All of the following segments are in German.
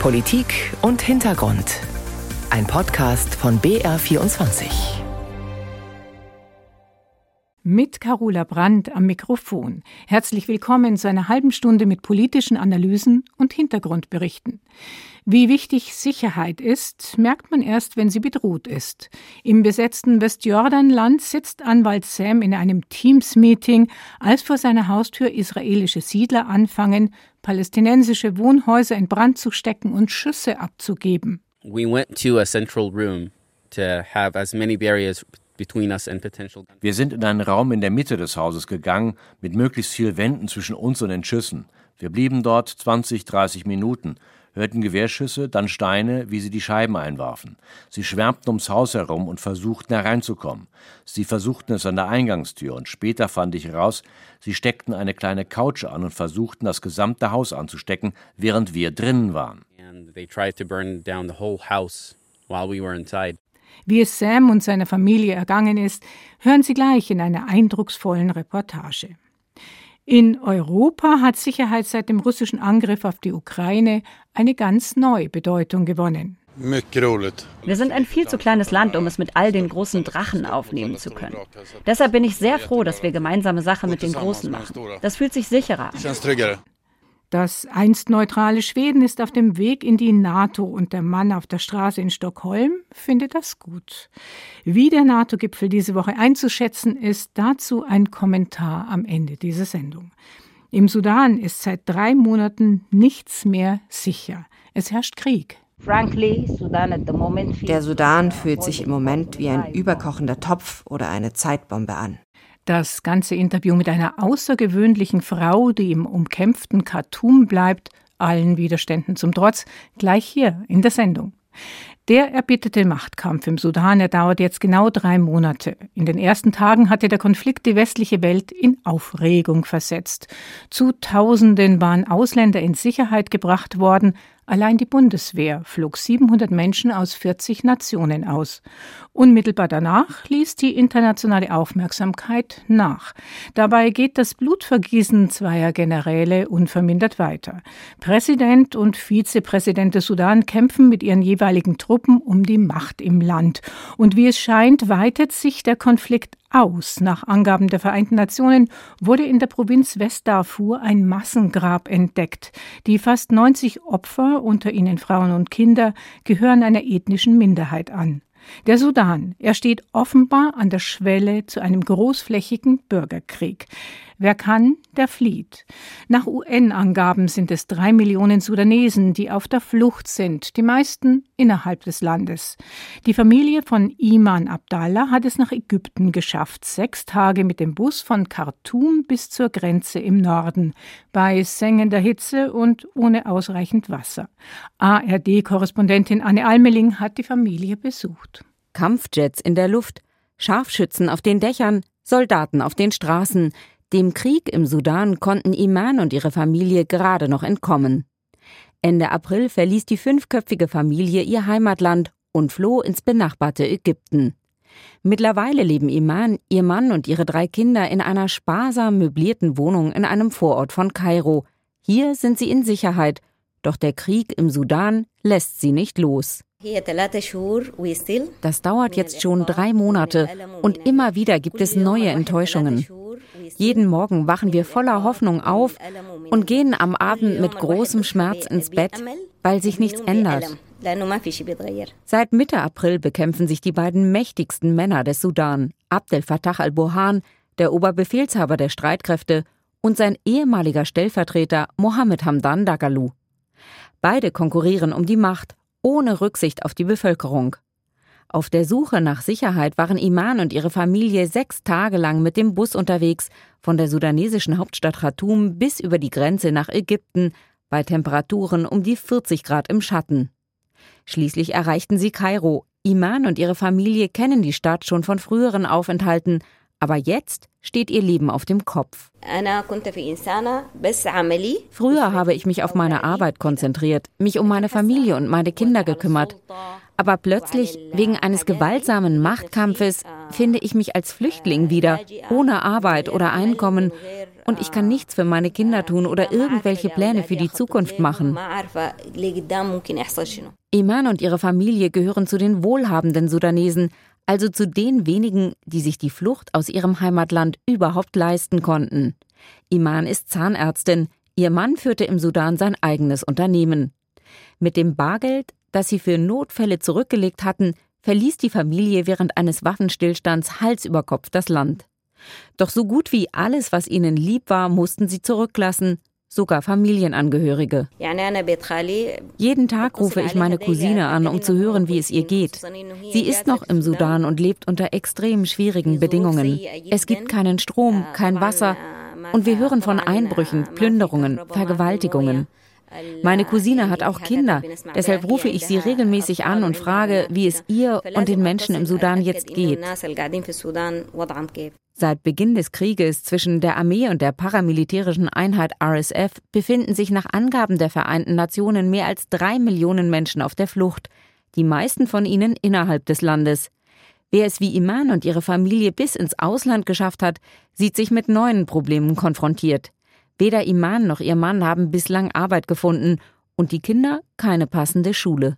Politik und Hintergrund. Ein Podcast von BR24. Mit Carola Brandt am Mikrofon. Herzlich willkommen zu einer halben Stunde mit politischen Analysen und Hintergrundberichten. Wie wichtig Sicherheit ist, merkt man erst, wenn sie bedroht ist. Im besetzten Westjordanland sitzt Anwalt Sam in einem Teams-Meeting, als vor seiner Haustür israelische Siedler anfangen, palästinensische Wohnhäuser in Brand zu stecken und Schüsse abzugeben. We went to a central room to have as many barriers wir sind in einen Raum in der Mitte des Hauses gegangen, mit möglichst viel Wänden zwischen uns und den Schüssen. Wir blieben dort 20, 30 Minuten hörten Gewehrschüsse, dann Steine, wie sie die Scheiben einwarfen. Sie schwärmten ums Haus herum und versuchten hereinzukommen. Sie versuchten es an der Eingangstür und später fand ich heraus, sie steckten eine kleine Couch an und versuchten das gesamte Haus anzustecken, während wir drinnen waren. Wie es Sam und seiner Familie ergangen ist, hören Sie gleich in einer eindrucksvollen Reportage. In Europa hat Sicherheit seit dem russischen Angriff auf die Ukraine eine ganz neue Bedeutung gewonnen. Wir sind ein viel zu kleines Land, um es mit all den großen Drachen aufnehmen zu können. Deshalb bin ich sehr froh, dass wir gemeinsame Sache mit den Großen machen. Das fühlt sich sicherer an. Das einst neutrale Schweden ist auf dem Weg in die NATO und der Mann auf der Straße in Stockholm findet das gut. Wie der NATO-Gipfel diese Woche einzuschätzen ist, dazu ein Kommentar am Ende dieser Sendung. Im Sudan ist seit drei Monaten nichts mehr sicher. Es herrscht Krieg. Der Sudan fühlt sich im Moment wie ein überkochender Topf oder eine Zeitbombe an. Das ganze Interview mit einer außergewöhnlichen Frau, die im umkämpften Khartoum bleibt, allen Widerständen zum Trotz, gleich hier in der Sendung. Der erbitterte Machtkampf im Sudan, er dauert jetzt genau drei Monate. In den ersten Tagen hatte der Konflikt die westliche Welt in Aufregung versetzt. Zu Tausenden waren Ausländer in Sicherheit gebracht worden, Allein die Bundeswehr flog 700 Menschen aus 40 Nationen aus. Unmittelbar danach ließ die internationale Aufmerksamkeit nach. Dabei geht das Blutvergießen zweier Generäle unvermindert weiter. Präsident und Vizepräsident des Sudan kämpfen mit ihren jeweiligen Truppen um die Macht im Land. Und wie es scheint, weitet sich der Konflikt aus. Nach Angaben der Vereinten Nationen wurde in der Provinz Westdarfur ein Massengrab entdeckt. Die fast 90 Opfer, unter ihnen Frauen und Kinder, gehören einer ethnischen Minderheit an. Der Sudan, er steht offenbar an der Schwelle zu einem großflächigen Bürgerkrieg. Wer kann, der flieht. Nach UN-Angaben sind es drei Millionen Sudanesen, die auf der Flucht sind, die meisten innerhalb des Landes. Die Familie von Iman Abdallah hat es nach Ägypten geschafft, sechs Tage mit dem Bus von Khartoum bis zur Grenze im Norden, bei sengender Hitze und ohne ausreichend Wasser. ARD-Korrespondentin Anne Almeling hat die Familie besucht. Kampfjets in der Luft, Scharfschützen auf den Dächern, Soldaten auf den Straßen, dem Krieg im Sudan konnten Iman und ihre Familie gerade noch entkommen. Ende April verließ die fünfköpfige Familie ihr Heimatland und floh ins benachbarte Ägypten. Mittlerweile leben Iman, ihr Mann und ihre drei Kinder in einer sparsam möblierten Wohnung in einem Vorort von Kairo. Hier sind sie in Sicherheit, doch der Krieg im Sudan lässt sie nicht los. Das dauert jetzt schon drei Monate und immer wieder gibt es neue Enttäuschungen. Jeden Morgen wachen wir voller Hoffnung auf und gehen am Abend mit großem Schmerz ins Bett, weil sich nichts ändert. Seit Mitte April bekämpfen sich die beiden mächtigsten Männer des Sudan, Abdel Fattah al-Burhan, der Oberbefehlshaber der Streitkräfte, und sein ehemaliger Stellvertreter Mohammed Hamdan Dagalu. Beide konkurrieren um die Macht, ohne Rücksicht auf die Bevölkerung. Auf der Suche nach Sicherheit waren Iman und ihre Familie sechs Tage lang mit dem Bus unterwegs, von der sudanesischen Hauptstadt Khartoum bis über die Grenze nach Ägypten, bei Temperaturen um die 40 Grad im Schatten. Schließlich erreichten sie Kairo. Iman und ihre Familie kennen die Stadt schon von früheren Aufenthalten, aber jetzt steht ihr Leben auf dem Kopf. Früher habe ich mich auf meine Arbeit konzentriert, mich um meine Familie und meine Kinder gekümmert. Aber plötzlich, wegen eines gewaltsamen Machtkampfes, finde ich mich als Flüchtling wieder, ohne Arbeit oder Einkommen. und ich kann nichts für meine Kinder tun oder irgendwelche Pläne für die Zukunft machen. Iman und ihre Familie gehören zu den wohlhabenden Sudanesen, also zu den wenigen, die sich die Flucht aus ihrem Heimatland überhaupt leisten konnten. Iman ist Zahnärztin, ihr Mann führte im Sudan sein eigenes Unternehmen. Mit dem Bargeld, das sie für Notfälle zurückgelegt hatten, verließ die Familie während eines Waffenstillstands Hals über Kopf das Land. Doch so gut wie alles, was ihnen lieb war, mussten sie zurücklassen, sogar Familienangehörige. Jeden Tag rufe ich meine Cousine an, um zu hören, wie es ihr geht. Sie ist noch im Sudan und lebt unter extrem schwierigen Bedingungen. Es gibt keinen Strom, kein Wasser und wir hören von Einbrüchen, Plünderungen, Vergewaltigungen. Meine Cousine hat auch Kinder, deshalb rufe ich sie regelmäßig an und frage, wie es ihr und den Menschen im Sudan jetzt geht. Seit Beginn des Krieges zwischen der Armee und der paramilitärischen Einheit RSF befinden sich nach Angaben der Vereinten Nationen mehr als drei Millionen Menschen auf der Flucht, die meisten von ihnen innerhalb des Landes. Wer es wie Iman und ihre Familie bis ins Ausland geschafft hat, sieht sich mit neuen Problemen konfrontiert. Weder Iman noch ihr Mann haben bislang Arbeit gefunden und die Kinder keine passende Schule.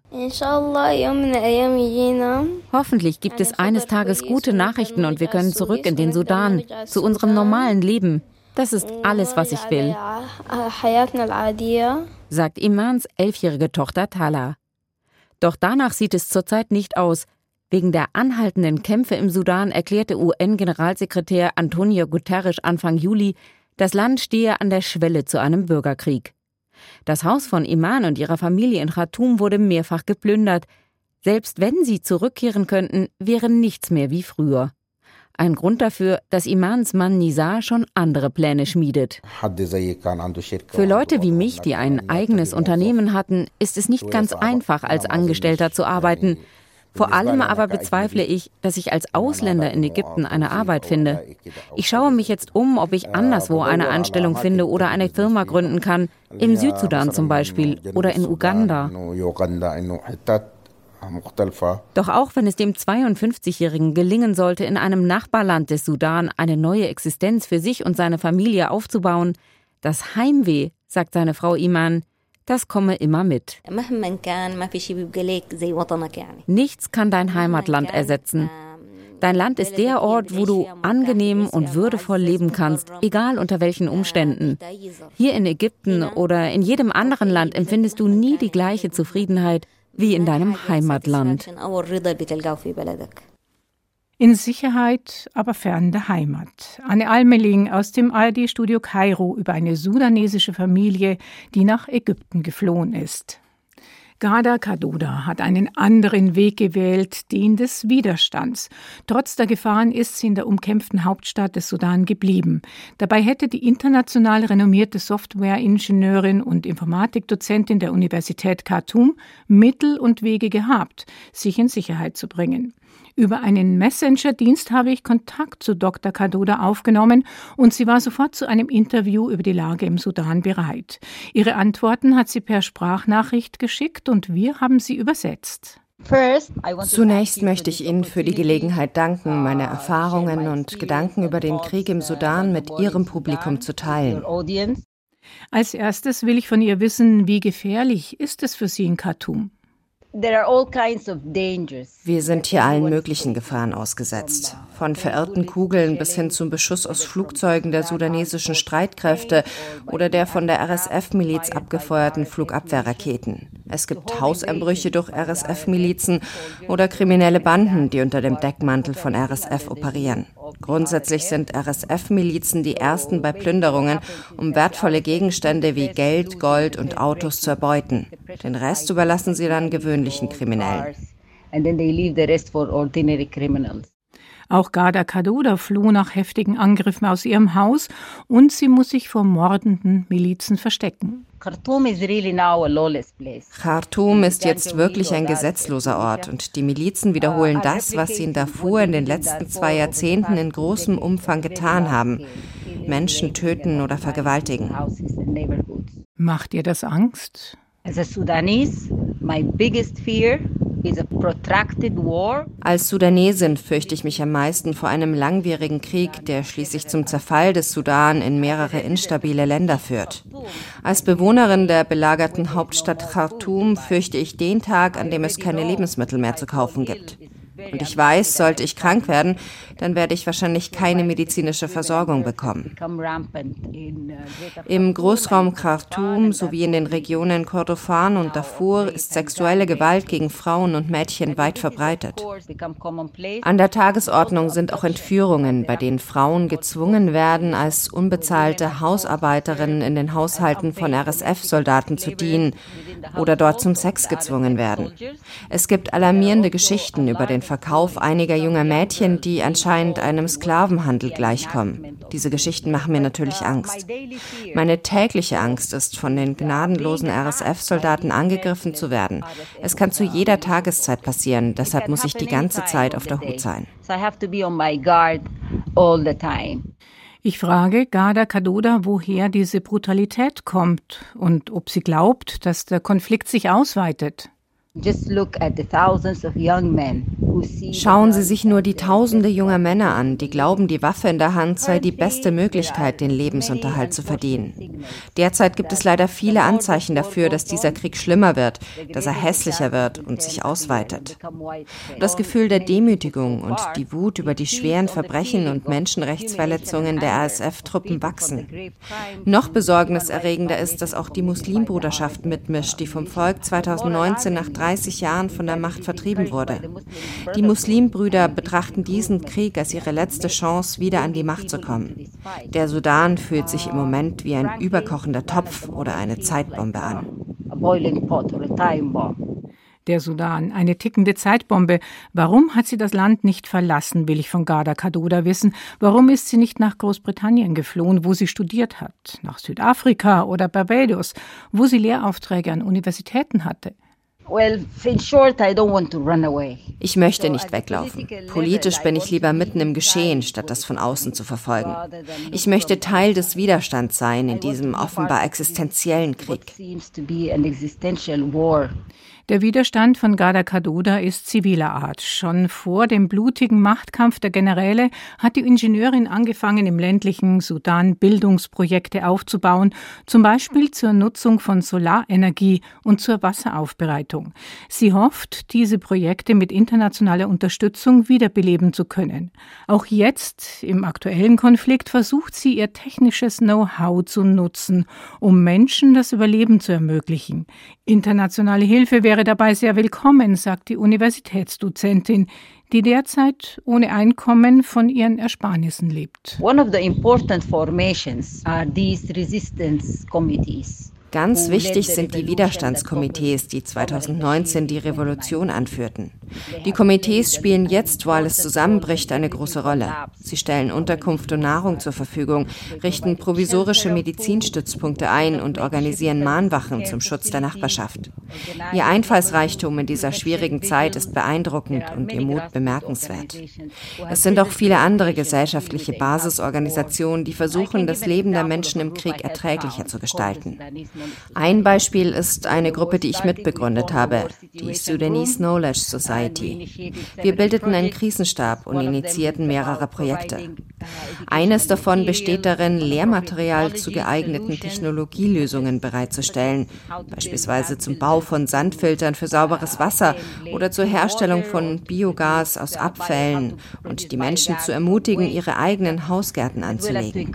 Hoffentlich gibt es eines Tages gute Nachrichten und wir können zurück in den Sudan, zu unserem normalen Leben. Das ist alles, was ich will, sagt Imans elfjährige Tochter Tala. Doch danach sieht es zurzeit nicht aus. Wegen der anhaltenden Kämpfe im Sudan erklärte UN-Generalsekretär Antonio Guterres Anfang Juli, das Land stehe an der Schwelle zu einem Bürgerkrieg. Das Haus von Iman und ihrer Familie in Khartoum wurde mehrfach geplündert. Selbst wenn sie zurückkehren könnten, wäre nichts mehr wie früher. Ein Grund dafür, dass Imans Mann Nizar schon andere Pläne schmiedet. Für Leute wie mich, die ein eigenes Unternehmen hatten, ist es nicht ganz einfach, als Angestellter zu arbeiten. Vor allem aber bezweifle ich, dass ich als Ausländer in Ägypten eine Arbeit finde. Ich schaue mich jetzt um, ob ich anderswo eine Anstellung finde oder eine Firma gründen kann, im Südsudan zum Beispiel oder in Uganda. Doch auch wenn es dem 52-Jährigen gelingen sollte, in einem Nachbarland des Sudan eine neue Existenz für sich und seine Familie aufzubauen, das Heimweh, sagt seine Frau Iman, das komme immer mit. Nichts kann dein Heimatland ersetzen. Dein Land ist der Ort, wo du angenehm und würdevoll leben kannst, egal unter welchen Umständen. Hier in Ägypten oder in jedem anderen Land empfindest du nie die gleiche Zufriedenheit wie in deinem Heimatland. In Sicherheit, aber fern der Heimat. Anne Almeling aus dem ARD-Studio Kairo über eine sudanesische Familie, die nach Ägypten geflohen ist. Gada Kadoda hat einen anderen Weg gewählt, den des Widerstands. Trotz der Gefahren ist sie in der umkämpften Hauptstadt des Sudan geblieben. Dabei hätte die international renommierte Softwareingenieurin und Informatikdozentin der Universität Khartoum Mittel und Wege gehabt, sich in Sicherheit zu bringen. Über einen Messenger-Dienst habe ich Kontakt zu Dr. Kadoda aufgenommen und sie war sofort zu einem Interview über die Lage im Sudan bereit. Ihre Antworten hat sie per Sprachnachricht geschickt und wir haben sie übersetzt. Zunächst möchte ich Ihnen für die Gelegenheit danken, meine Erfahrungen und Gedanken über den Krieg im Sudan mit Ihrem Publikum zu teilen. Als erstes will ich von ihr wissen, wie gefährlich ist es für Sie in Khartoum? Wir sind hier allen möglichen Gefahren ausgesetzt. Von verirrten Kugeln bis hin zum Beschuss aus Flugzeugen der sudanesischen Streitkräfte oder der von der RSF-Miliz abgefeuerten Flugabwehrraketen. Es gibt Hauseinbrüche durch RSF-Milizen oder kriminelle Banden, die unter dem Deckmantel von RSF operieren. Grundsätzlich sind RSF-Milizen die ersten bei Plünderungen, um wertvolle Gegenstände wie Geld, Gold und Autos zu erbeuten. Den Rest überlassen sie dann gewöhnlichen Kriminellen. Auch Garda Kadoda floh nach heftigen Angriffen aus ihrem Haus und sie muss sich vor mordenden Milizen verstecken. Khartoum ist jetzt wirklich ein gesetzloser Ort und die Milizen wiederholen das, was sie in Darfur in den letzten zwei Jahrzehnten in großem Umfang getan haben. Menschen töten oder vergewaltigen. Macht ihr das Angst? As a Sudanese, my biggest fear Als Sudanesin fürchte ich mich am meisten vor einem langwierigen Krieg, der schließlich zum Zerfall des Sudan in mehrere instabile Länder führt. Als Bewohnerin der belagerten Hauptstadt Khartoum fürchte ich den Tag, an dem es keine Lebensmittel mehr zu kaufen gibt. Und ich weiß, sollte ich krank werden, dann werde ich wahrscheinlich keine medizinische Versorgung bekommen. Im Großraum Khartoum sowie in den Regionen Kordofan und Darfur ist sexuelle Gewalt gegen Frauen und Mädchen weit verbreitet. An der Tagesordnung sind auch Entführungen, bei denen Frauen gezwungen werden, als unbezahlte Hausarbeiterinnen in den Haushalten von RSF-Soldaten zu dienen oder dort zum Sex gezwungen werden. Es gibt alarmierende Geschichten über den Verkauf einiger junger Mädchen, die anscheinend einem Sklavenhandel gleichkommen. Diese Geschichten machen mir natürlich Angst. Meine tägliche Angst ist, von den gnadenlosen RSF-Soldaten angegriffen zu werden. Es kann zu jeder Tageszeit passieren, deshalb muss ich die ganze Zeit auf der Hut sein. Ich frage Garda Kadoda, woher diese Brutalität kommt und ob sie glaubt, dass der Konflikt sich ausweitet. Schauen Sie sich nur die Tausende junger Männer an, die glauben, die Waffe in der Hand sei die beste Möglichkeit, den Lebensunterhalt zu verdienen. Derzeit gibt es leider viele Anzeichen dafür, dass dieser Krieg schlimmer wird, dass er hässlicher wird und sich ausweitet. Das Gefühl der Demütigung und die Wut über die schweren Verbrechen und Menschenrechtsverletzungen der RSF-Truppen wachsen. Noch besorgniserregender ist, dass auch die Muslimbruderschaft mitmischt, die vom Volk 2019 nach 30 Jahren von der Macht vertrieben wurde. Die Muslimbrüder betrachten diesen Krieg als ihre letzte Chance, wieder an die Macht zu kommen. Der Sudan fühlt sich im Moment wie ein überkochender Topf oder eine Zeitbombe an. Der Sudan, eine tickende Zeitbombe. Warum hat sie das Land nicht verlassen, will ich von Garda Kadoda wissen. Warum ist sie nicht nach Großbritannien geflohen, wo sie studiert hat? Nach Südafrika oder Barbados, wo sie Lehraufträge an Universitäten hatte? Ich möchte nicht weglaufen. Politisch bin ich lieber mitten im Geschehen, statt das von außen zu verfolgen. Ich möchte Teil des Widerstands sein in diesem offenbar existenziellen Krieg. Der Widerstand von Gada Kadoda ist ziviler Art. Schon vor dem blutigen Machtkampf der Generäle hat die Ingenieurin angefangen, im ländlichen Sudan Bildungsprojekte aufzubauen, zum Beispiel zur Nutzung von Solarenergie und zur Wasseraufbereitung. Sie hofft, diese Projekte mit internationaler Unterstützung wiederbeleben zu können. Auch jetzt, im aktuellen Konflikt, versucht sie ihr technisches Know-how zu nutzen, um Menschen das Überleben zu ermöglichen. Internationale Hilfe wäre dabei sehr willkommen, sagt die Universitätsdozentin, die derzeit ohne Einkommen von ihren Ersparnissen lebt. One of the important formations are these resistance committees. Ganz wichtig sind die Widerstandskomitees, die 2019 die Revolution anführten. Die Komitees spielen jetzt, wo alles zusammenbricht, eine große Rolle. Sie stellen Unterkunft und Nahrung zur Verfügung, richten provisorische Medizinstützpunkte ein und organisieren Mahnwachen zum Schutz der Nachbarschaft. Ihr Einfallsreichtum in dieser schwierigen Zeit ist beeindruckend und ihr Mut bemerkenswert. Es sind auch viele andere gesellschaftliche Basisorganisationen, die versuchen, das Leben der Menschen im Krieg erträglicher zu gestalten. Ein Beispiel ist eine Gruppe, die ich mitbegründet habe, die Sudanese Knowledge Society. Wir bildeten einen Krisenstab und initiierten mehrere Projekte. Eines davon besteht darin, Lehrmaterial zu geeigneten Technologielösungen bereitzustellen, beispielsweise zum Bau von Sandfiltern für sauberes Wasser oder zur Herstellung von Biogas aus Abfällen und die Menschen zu ermutigen, ihre eigenen Hausgärten anzulegen.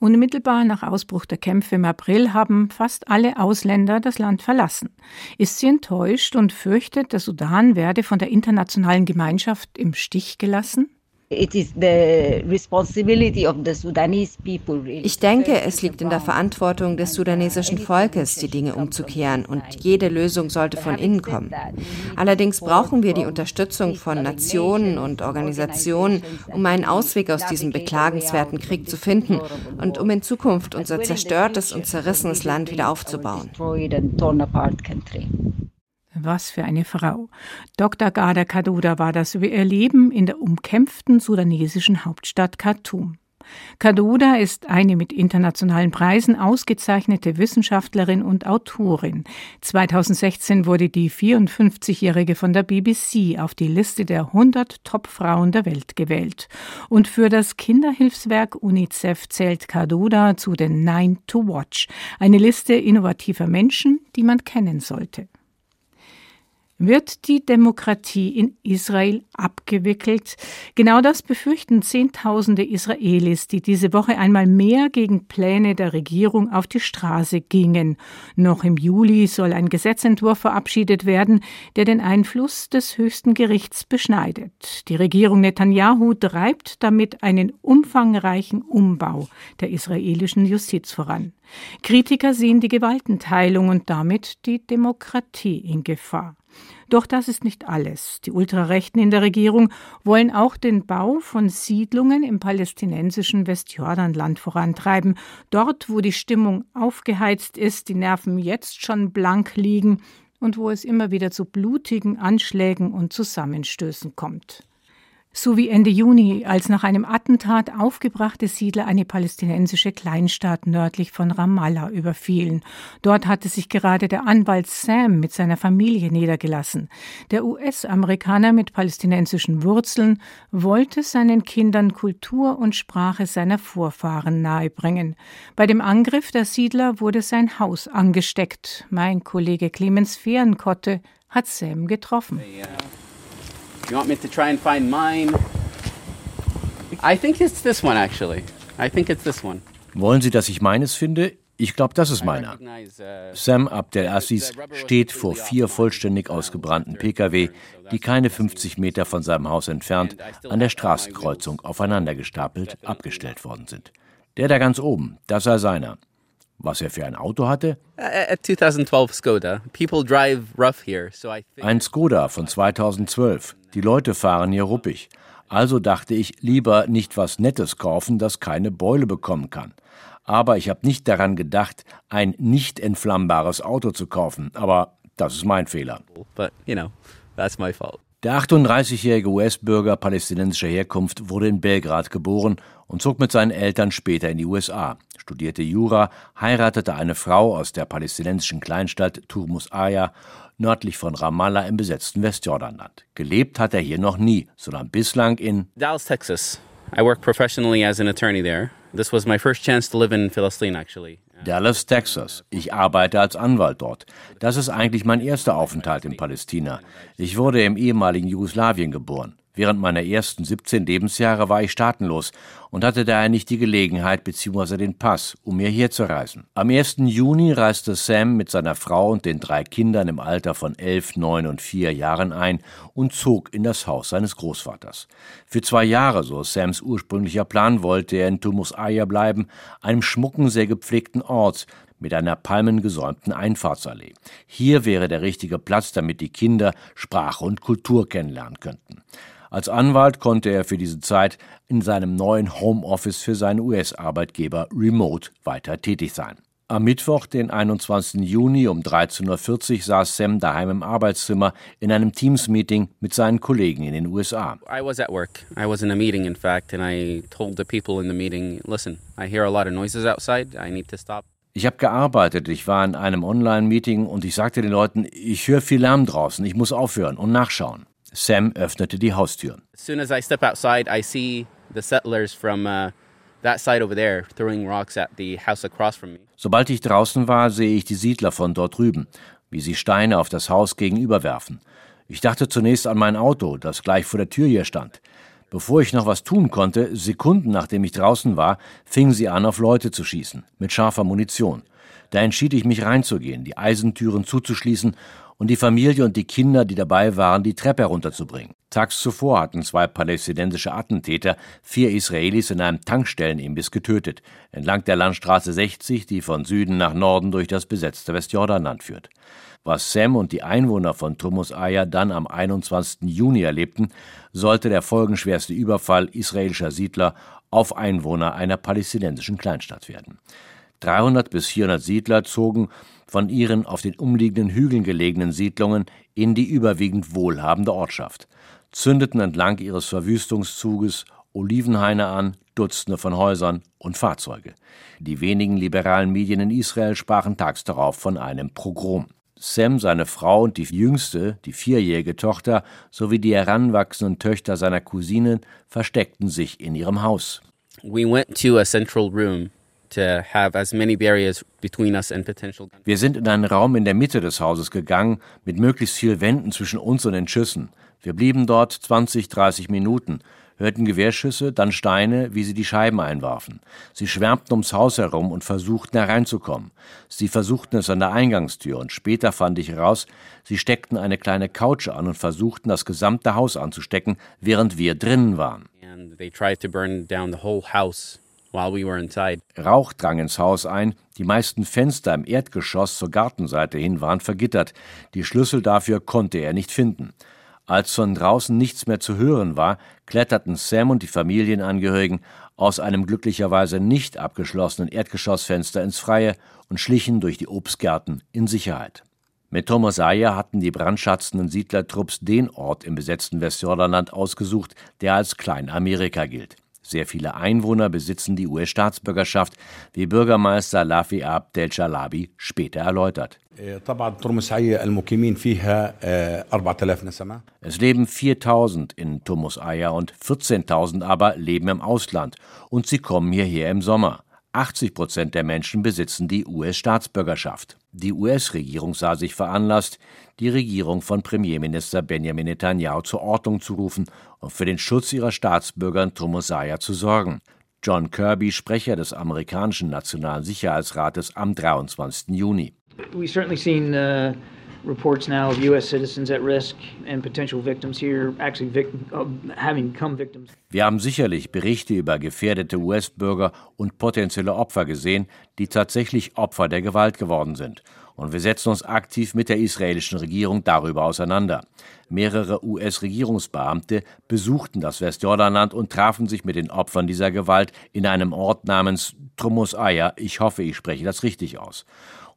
Unmittelbar nach Ausbruch der Kämpfe im April haben fast alle Ausländer das Land verlassen. Ist sie enttäuscht und fürchtet, der Sudan werde von der internationalen Gemeinschaft im Stich gelassen? Ich denke, es liegt in der Verantwortung des sudanesischen Volkes, die Dinge umzukehren und jede Lösung sollte von innen kommen. Allerdings brauchen wir die Unterstützung von Nationen und Organisationen, um einen Ausweg aus diesem beklagenswerten Krieg zu finden und um in Zukunft unser zerstörtes und zerrissenes Land wieder aufzubauen. Was für eine Frau. Dr. Gada Kaduda war das über ihr Leben in der umkämpften sudanesischen Hauptstadt Khartoum. Kaduda ist eine mit internationalen Preisen ausgezeichnete Wissenschaftlerin und Autorin. 2016 wurde die 54-Jährige von der BBC auf die Liste der 100 Top-Frauen der Welt gewählt. Und für das Kinderhilfswerk UNICEF zählt Kaduda zu den Nine to Watch, eine Liste innovativer Menschen, die man kennen sollte. Wird die Demokratie in Israel abgewickelt? Genau das befürchten Zehntausende Israelis, die diese Woche einmal mehr gegen Pläne der Regierung auf die Straße gingen. Noch im Juli soll ein Gesetzentwurf verabschiedet werden, der den Einfluss des höchsten Gerichts beschneidet. Die Regierung Netanyahu treibt damit einen umfangreichen Umbau der israelischen Justiz voran. Kritiker sehen die Gewaltenteilung und damit die Demokratie in Gefahr. Doch das ist nicht alles. Die Ultrarechten in der Regierung wollen auch den Bau von Siedlungen im palästinensischen Westjordanland vorantreiben. Dort, wo die Stimmung aufgeheizt ist, die Nerven jetzt schon blank liegen und wo es immer wieder zu blutigen Anschlägen und Zusammenstößen kommt so wie Ende Juni, als nach einem Attentat aufgebrachte Siedler eine palästinensische Kleinstadt nördlich von Ramallah überfielen. Dort hatte sich gerade der Anwalt Sam mit seiner Familie niedergelassen. Der US-Amerikaner mit palästinensischen Wurzeln wollte seinen Kindern Kultur und Sprache seiner Vorfahren nahebringen. Bei dem Angriff der Siedler wurde sein Haus angesteckt. Mein Kollege Clemens Fehrenkotte hat Sam getroffen. Ja. You want me to try and find mine? I think it's this one actually. I think it's this one. Wollen Sie, dass ich meines finde? Ich glaube, das ist meiner. Sam Abdel Aziz steht vor vier vollständig ausgebrannten Pkw, die keine 50 Meter von seinem Haus entfernt an der Straßenkreuzung aufeinander gestapelt abgestellt worden sind. Der da ganz oben, das sei seiner. Was er für ein Auto hatte? Ein Skoda von 2012. Die Leute fahren hier ruppig. Also dachte ich, lieber nicht was Nettes kaufen, das keine Beule bekommen kann. Aber ich habe nicht daran gedacht, ein nicht entflammbares Auto zu kaufen. Aber das ist mein Fehler. But, you know, that's my fault. Der 38-jährige US-Bürger palästinensischer Herkunft wurde in Belgrad geboren und zog mit seinen Eltern später in die USA, studierte Jura, heiratete eine Frau aus der palästinensischen Kleinstadt Turmus Aya nördlich von Ramallah im besetzten Westjordanland. Gelebt hat er hier noch nie, sondern bislang in Dallas, Texas. I work professionally as an attorney there. This was my first chance to live in Palestine. Dallas, Texas. Ich arbeite als Anwalt dort. Das ist eigentlich mein erster Aufenthalt in Palästina. Ich wurde im ehemaligen Jugoslawien geboren. Während meiner ersten 17 Lebensjahre war ich staatenlos und hatte daher nicht die Gelegenheit bzw. den Pass, um mir hier zu reisen. Am 1. Juni reiste Sam mit seiner Frau und den drei Kindern im Alter von 11, 9 und 4 Jahren ein und zog in das Haus seines Großvaters. Für zwei Jahre, so Sams ursprünglicher Plan, wollte er in Tumus Aya bleiben, einem schmucken, sehr gepflegten Ort, mit einer palmengesäumten Einfahrtsallee. Hier wäre der richtige Platz, damit die Kinder Sprache und Kultur kennenlernen könnten. Als Anwalt konnte er für diese Zeit in seinem neuen Homeoffice für seinen US-Arbeitgeber Remote weiter tätig sein. Am Mittwoch, den 21. Juni um 13.40 Uhr saß Sam daheim im Arbeitszimmer in einem Teams-Meeting mit seinen Kollegen in den USA. I was at work. I was in a meeting, in fact, and I told the people in the meeting, listen, I hear a lot of noises outside. I need to stop. Ich habe gearbeitet, ich war in einem Online-Meeting und ich sagte den Leuten, ich höre viel Lärm draußen, ich muss aufhören und nachschauen. Sam öffnete die Haustüren. As soon as I step outside, I see the settlers from uh, that side over there throwing rocks at the house across from me. Sobald ich draußen war, sehe ich die Siedler von dort drüben, wie sie Steine auf das Haus gegenüber werfen. Ich dachte zunächst an mein Auto, das gleich vor der Tür hier stand. Bevor ich noch was tun konnte, Sekunden nachdem ich draußen war, fingen sie an, auf Leute zu schießen, mit scharfer Munition. Da entschied ich mich reinzugehen, die Eisentüren zuzuschließen und die Familie und die Kinder, die dabei waren, die Treppe herunterzubringen. Tags zuvor hatten zwei palästinensische Attentäter vier Israelis in einem Tankstellenimbiss getötet, entlang der Landstraße 60, die von Süden nach Norden durch das besetzte Westjordanland führt. Was Sam und die Einwohner von Tumus Aya dann am 21. Juni erlebten, sollte der folgenschwerste Überfall israelischer Siedler auf Einwohner einer palästinensischen Kleinstadt werden. 300 bis 400 Siedler zogen von ihren auf den umliegenden Hügeln gelegenen Siedlungen in die überwiegend wohlhabende Ortschaft, zündeten entlang ihres Verwüstungszuges Olivenhaine an, Dutzende von Häusern und Fahrzeuge. Die wenigen liberalen Medien in Israel sprachen tags darauf von einem Pogrom. Sam, seine Frau und die jüngste, die vierjährige Tochter sowie die heranwachsenden Töchter seiner Cousinen versteckten sich in ihrem Haus. We went to a central room wir sind in einen Raum in der Mitte des Hauses gegangen, mit möglichst viel Wänden zwischen uns und den Schüssen. Wir blieben dort 20, 30 Minuten, hörten Gewehrschüsse, dann Steine, wie sie die Scheiben einwarfen. Sie schwärmten ums Haus herum und versuchten hereinzukommen. Sie versuchten es an der Eingangstür und später fand ich heraus, sie steckten eine kleine Couch an und versuchten das gesamte Haus anzustecken, während wir drinnen waren. And they tried to burn down the whole house. Rauch drang ins Haus ein, die meisten Fenster im Erdgeschoss zur Gartenseite hin waren vergittert, die Schlüssel dafür konnte er nicht finden. Als von draußen nichts mehr zu hören war, kletterten Sam und die Familienangehörigen aus einem glücklicherweise nicht abgeschlossenen Erdgeschossfenster ins Freie und schlichen durch die Obstgärten in Sicherheit. Mit Tomosaya hatten die brandschatzenden Siedlertrupps den Ort im besetzten Westjordanland ausgesucht, der als Kleinamerika gilt. Sehr viele Einwohner besitzen die US-Staatsbürgerschaft, wie Bürgermeister Lafi Abdel Jalabi später erläutert. Es leben 4000 in Tumus Aya und 14.000 aber leben im Ausland und sie kommen hierher im Sommer. 80 Prozent der Menschen besitzen die US-Staatsbürgerschaft. Die US-Regierung sah sich veranlasst, die Regierung von Premierminister Benjamin Netanyahu zur Ordnung zu rufen und für den Schutz ihrer Staatsbürger in Tromosaya zu sorgen. John Kirby, Sprecher des amerikanischen Nationalen Sicherheitsrates am 23. Juni. We've certainly seen uh reports now of U.S. citizens at risk and potential victims here actually victim, uh, having become victims. Wir haben sicherlich Berichte über gefährdete US-Bürger und potenzielle Opfer gesehen, die tatsächlich Opfer der Gewalt geworden sind. Und wir setzen uns aktiv mit der israelischen Regierung darüber auseinander. Mehrere US-Regierungsbeamte besuchten das Westjordanland und trafen sich mit den Opfern dieser Gewalt in einem Ort namens Trumus Aya. Ich hoffe, ich spreche das richtig aus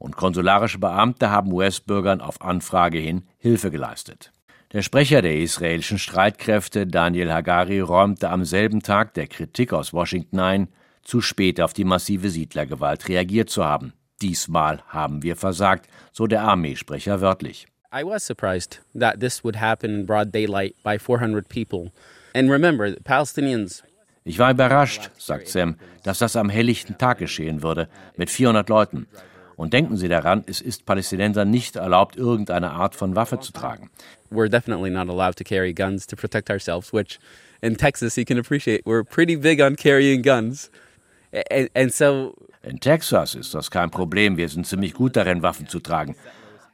und konsularische Beamte haben US-Bürgern auf Anfrage hin Hilfe geleistet. Der Sprecher der israelischen Streitkräfte, Daniel Hagari, räumte am selben Tag der Kritik aus Washington ein, zu spät auf die massive Siedlergewalt reagiert zu haben. Diesmal haben wir versagt, so der Armeesprecher wörtlich. I was surprised that this would happen in broad daylight by 400 people. And remember, Palestinians ich war überrascht, sagt Sam, dass das am helllichten Tag geschehen würde, mit 400 Leuten. Und denken Sie daran, es ist Palästinensern nicht erlaubt, irgendeine Art von Waffe zu tragen. We're definitely not allowed to carry guns to protect ourselves, which in Texas you can appreciate. We're pretty big on carrying guns. And, and so in Texas ist das kein Problem. Wir sind ziemlich gut darin, Waffen zu tragen.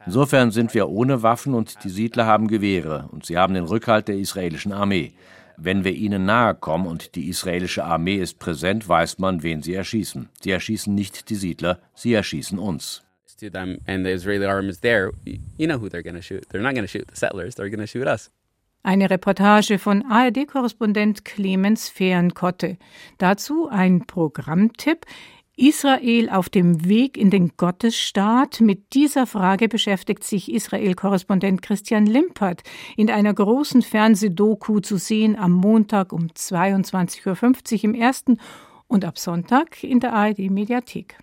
Insofern sind wir ohne Waffen und die Siedler haben Gewehre und sie haben den Rückhalt der israelischen Armee. Wenn wir ihnen nahe kommen und die israelische Armee ist präsent, weiß man, wen sie erschießen. Sie erschießen nicht die Siedler, sie erschießen uns. Eine Reportage von ARD-Korrespondent Clemens Fehrenkotte. Dazu ein Programmtipp. Israel auf dem Weg in den Gottesstaat? Mit dieser Frage beschäftigt sich Israel-Korrespondent Christian Limpert in einer großen Fernsehdoku zu sehen am Montag um 22.50 Uhr im ersten und ab Sonntag in der ARD-Mediathek.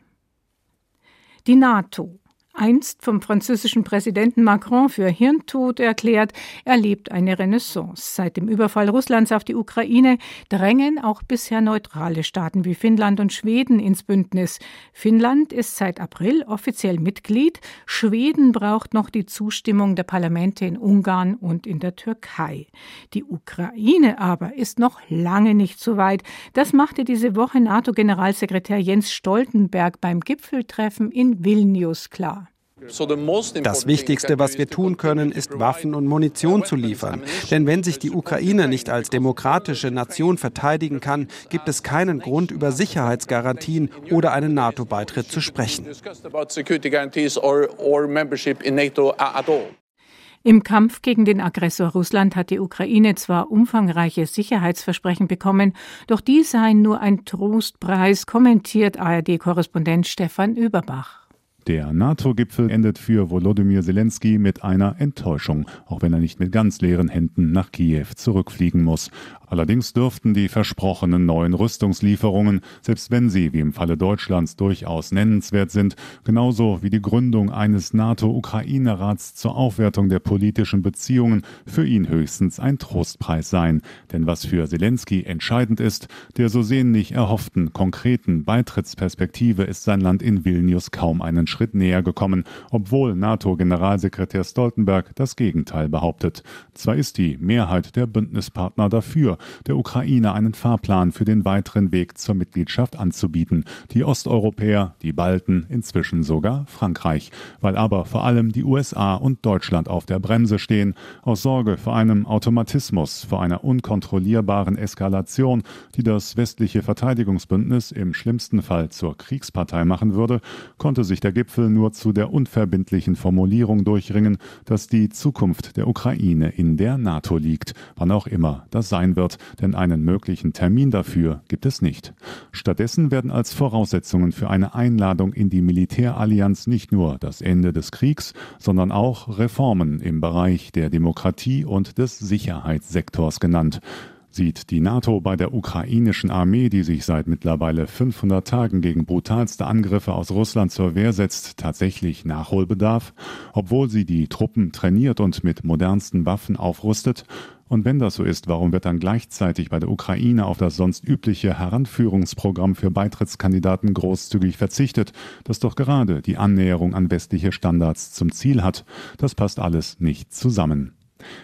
Die NATO einst vom französischen Präsidenten Macron für Hirntod erklärt, erlebt eine Renaissance. Seit dem Überfall Russlands auf die Ukraine drängen auch bisher neutrale Staaten wie Finnland und Schweden ins Bündnis. Finnland ist seit April offiziell Mitglied. Schweden braucht noch die Zustimmung der Parlamente in Ungarn und in der Türkei. Die Ukraine aber ist noch lange nicht so weit. Das machte diese Woche NATO-Generalsekretär Jens Stoltenberg beim Gipfeltreffen in Vilnius klar. Das Wichtigste, was wir tun können, ist Waffen und Munition zu liefern. Denn wenn sich die Ukraine nicht als demokratische Nation verteidigen kann, gibt es keinen Grund, über Sicherheitsgarantien oder einen NATO-Beitritt zu sprechen. Im Kampf gegen den Aggressor Russland hat die Ukraine zwar umfangreiche Sicherheitsversprechen bekommen, doch die seien nur ein Trostpreis, kommentiert ARD-Korrespondent Stefan Überbach. Der NATO-Gipfel endet für Volodymyr Zelensky mit einer Enttäuschung, auch wenn er nicht mit ganz leeren Händen nach Kiew zurückfliegen muss. Allerdings dürften die versprochenen neuen Rüstungslieferungen, selbst wenn sie, wie im Falle Deutschlands, durchaus nennenswert sind, genauso wie die Gründung eines NATO-Ukraine-Rats zur Aufwertung der politischen Beziehungen, für ihn höchstens ein Trostpreis sein. Denn was für Zelensky entscheidend ist, der so sehnlich erhofften konkreten Beitrittsperspektive ist sein Land in Vilnius kaum einen Schritt näher gekommen, obwohl NATO-Generalsekretär Stoltenberg das Gegenteil behauptet. Zwar ist die Mehrheit der Bündnispartner dafür, der Ukraine einen Fahrplan für den weiteren Weg zur Mitgliedschaft anzubieten. Die Osteuropäer, die Balten, inzwischen sogar Frankreich. Weil aber vor allem die USA und Deutschland auf der Bremse stehen, aus Sorge vor einem Automatismus, vor einer unkontrollierbaren Eskalation, die das westliche Verteidigungsbündnis im schlimmsten Fall zur Kriegspartei machen würde, konnte sich der Gipfel nur zu der unverbindlichen Formulierung durchringen, dass die Zukunft der Ukraine in der NATO liegt, wann auch immer das sein wird wird, denn einen möglichen Termin dafür gibt es nicht. Stattdessen werden als Voraussetzungen für eine Einladung in die Militärallianz nicht nur das Ende des Kriegs, sondern auch Reformen im Bereich der Demokratie und des Sicherheitssektors genannt. Sieht die NATO bei der ukrainischen Armee, die sich seit mittlerweile 500 Tagen gegen brutalste Angriffe aus Russland zur Wehr setzt, tatsächlich Nachholbedarf, obwohl sie die Truppen trainiert und mit modernsten Waffen aufrüstet? Und wenn das so ist, warum wird dann gleichzeitig bei der Ukraine auf das sonst übliche Heranführungsprogramm für Beitrittskandidaten großzügig verzichtet, das doch gerade die Annäherung an westliche Standards zum Ziel hat? Das passt alles nicht zusammen.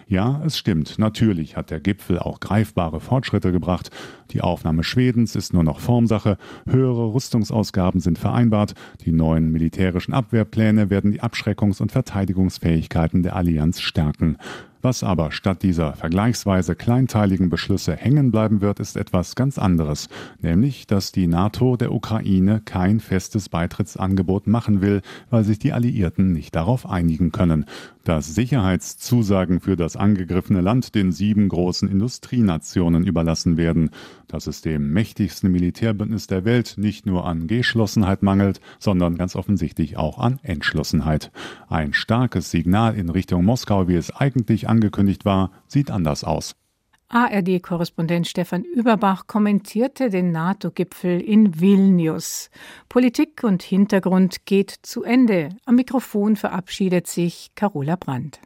Ja, es stimmt, natürlich hat der Gipfel auch greifbare Fortschritte gebracht. Die Aufnahme Schwedens ist nur noch Formsache, höhere Rüstungsausgaben sind vereinbart, die neuen militärischen Abwehrpläne werden die Abschreckungs- und Verteidigungsfähigkeiten der Allianz stärken. Was aber statt dieser vergleichsweise kleinteiligen Beschlüsse hängen bleiben wird, ist etwas ganz anderes, nämlich, dass die NATO der Ukraine kein festes Beitrittsangebot machen will, weil sich die Alliierten nicht darauf einigen können dass Sicherheitszusagen für das angegriffene Land den sieben großen Industrienationen überlassen werden, dass es dem mächtigsten Militärbündnis der Welt nicht nur an Geschlossenheit mangelt, sondern ganz offensichtlich auch an Entschlossenheit. Ein starkes Signal in Richtung Moskau, wie es eigentlich angekündigt war, sieht anders aus. ARD-Korrespondent Stefan Überbach kommentierte den NATO-Gipfel in Vilnius. Politik und Hintergrund geht zu Ende. Am Mikrofon verabschiedet sich Carola Brandt.